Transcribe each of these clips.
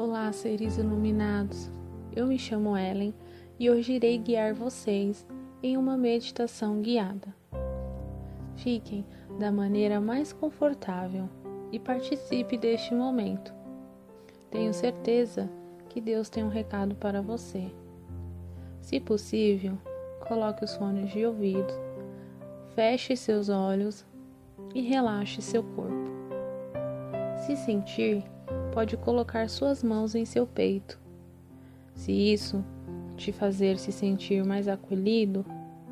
Olá, seres iluminados. Eu me chamo Ellen e hoje irei guiar vocês em uma meditação guiada. Fiquem da maneira mais confortável e participe deste momento. Tenho certeza que Deus tem um recado para você. Se possível, coloque os fones de ouvido, feche seus olhos e relaxe seu corpo. Se sentir, pode colocar suas mãos em seu peito. Se isso te fazer se sentir mais acolhido,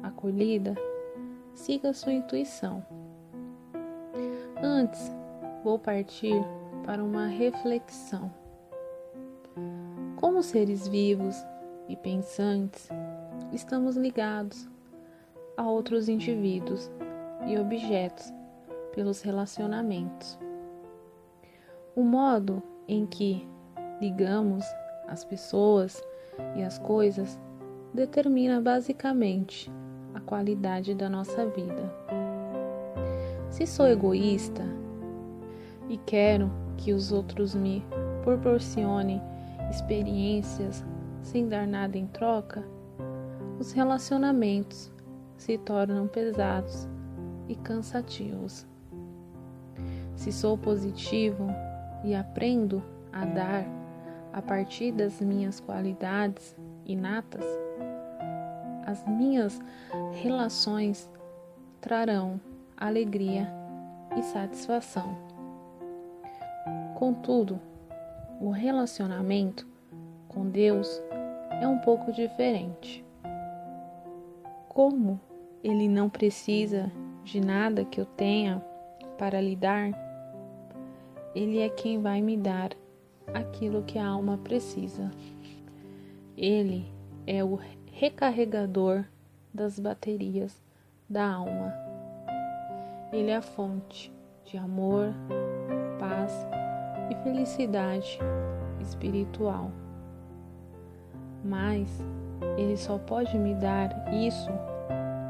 acolhida, siga sua intuição. Antes, vou partir para uma reflexão. Como seres vivos e pensantes, estamos ligados a outros indivíduos e objetos pelos relacionamentos. O modo em que ligamos as pessoas e as coisas determina basicamente a qualidade da nossa vida. Se sou egoísta e quero que os outros me proporcionem experiências sem dar nada em troca, os relacionamentos se tornam pesados e cansativos. Se sou positivo e aprendo a dar a partir das minhas qualidades inatas, as minhas relações trarão alegria e satisfação. Contudo, o relacionamento com Deus é um pouco diferente. Como ele não precisa de nada que eu tenha para lhe dar, ele é quem vai me dar aquilo que a alma precisa. Ele é o recarregador das baterias da alma. Ele é a fonte de amor, paz e felicidade espiritual. Mas ele só pode me dar isso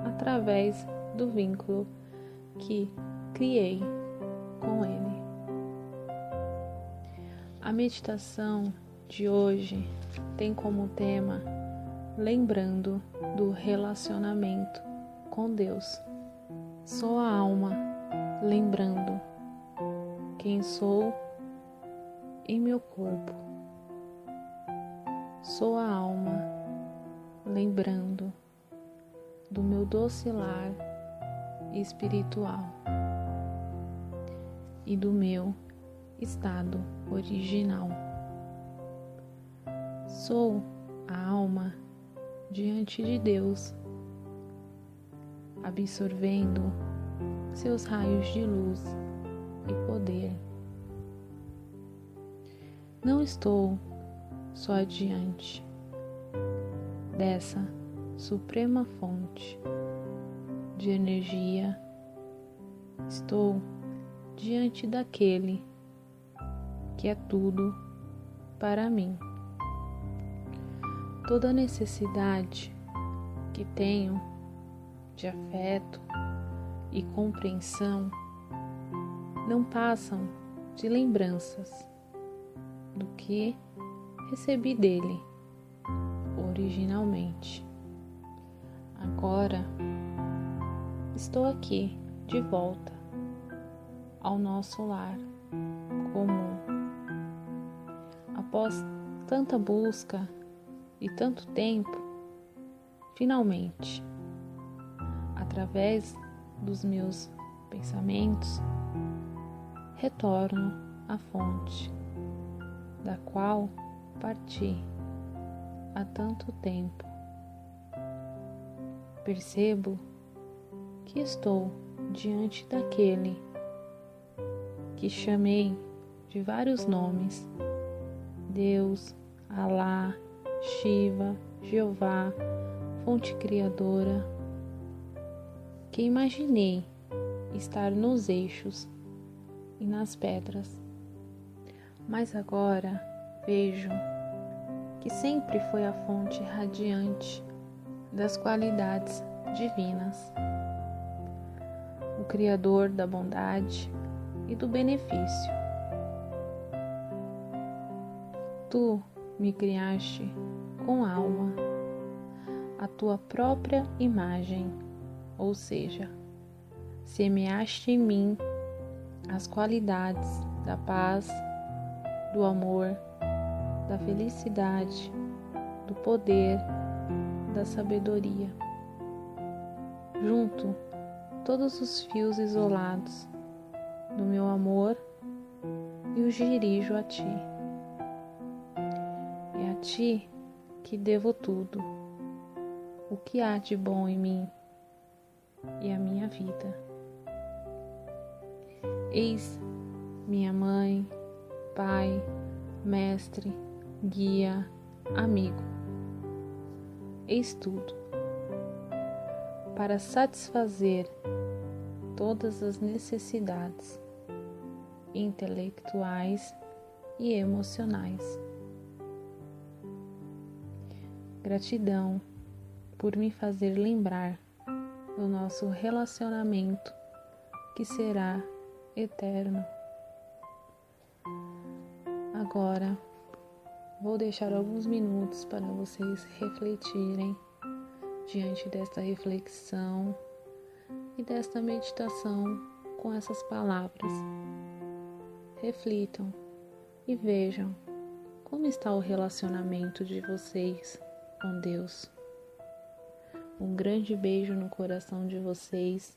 através do vínculo que criei com ele. A meditação de hoje tem como tema lembrando do relacionamento com Deus. Sou a alma lembrando quem sou em meu corpo. Sou a alma lembrando do meu doce lar espiritual e do meu estado original. Sou a alma diante de Deus, absorvendo seus raios de luz e poder. Não estou só diante dessa suprema fonte de energia, estou diante daquele que é tudo para mim. Toda necessidade que tenho de afeto e compreensão não passam de lembranças do que recebi dele originalmente. Agora estou aqui de volta ao nosso lar comum após tanta busca e tanto tempo, finalmente, através dos meus pensamentos, retorno à fonte da qual parti há tanto tempo. Percebo que estou diante daquele que chamei de vários nomes Deus, Alá, Shiva, Jeová, fonte criadora, que imaginei estar nos eixos e nas pedras. Mas agora vejo que sempre foi a fonte radiante das qualidades divinas, o Criador da bondade e do benefício Tu me criaste com alma, a tua própria imagem, ou seja, semeaste em mim as qualidades da paz, do amor, da felicidade, do poder, da sabedoria. Junto todos os fios isolados do meu amor e os dirijo a ti. Ti que devo tudo, o que há de bom em mim e a minha vida. Eis minha mãe, pai, mestre, guia, amigo. Eis tudo para satisfazer todas as necessidades intelectuais e emocionais. Gratidão por me fazer lembrar do nosso relacionamento que será eterno. Agora vou deixar alguns minutos para vocês refletirem diante desta reflexão e desta meditação com essas palavras. Reflitam e vejam como está o relacionamento de vocês com Deus. Um grande beijo no coração de vocês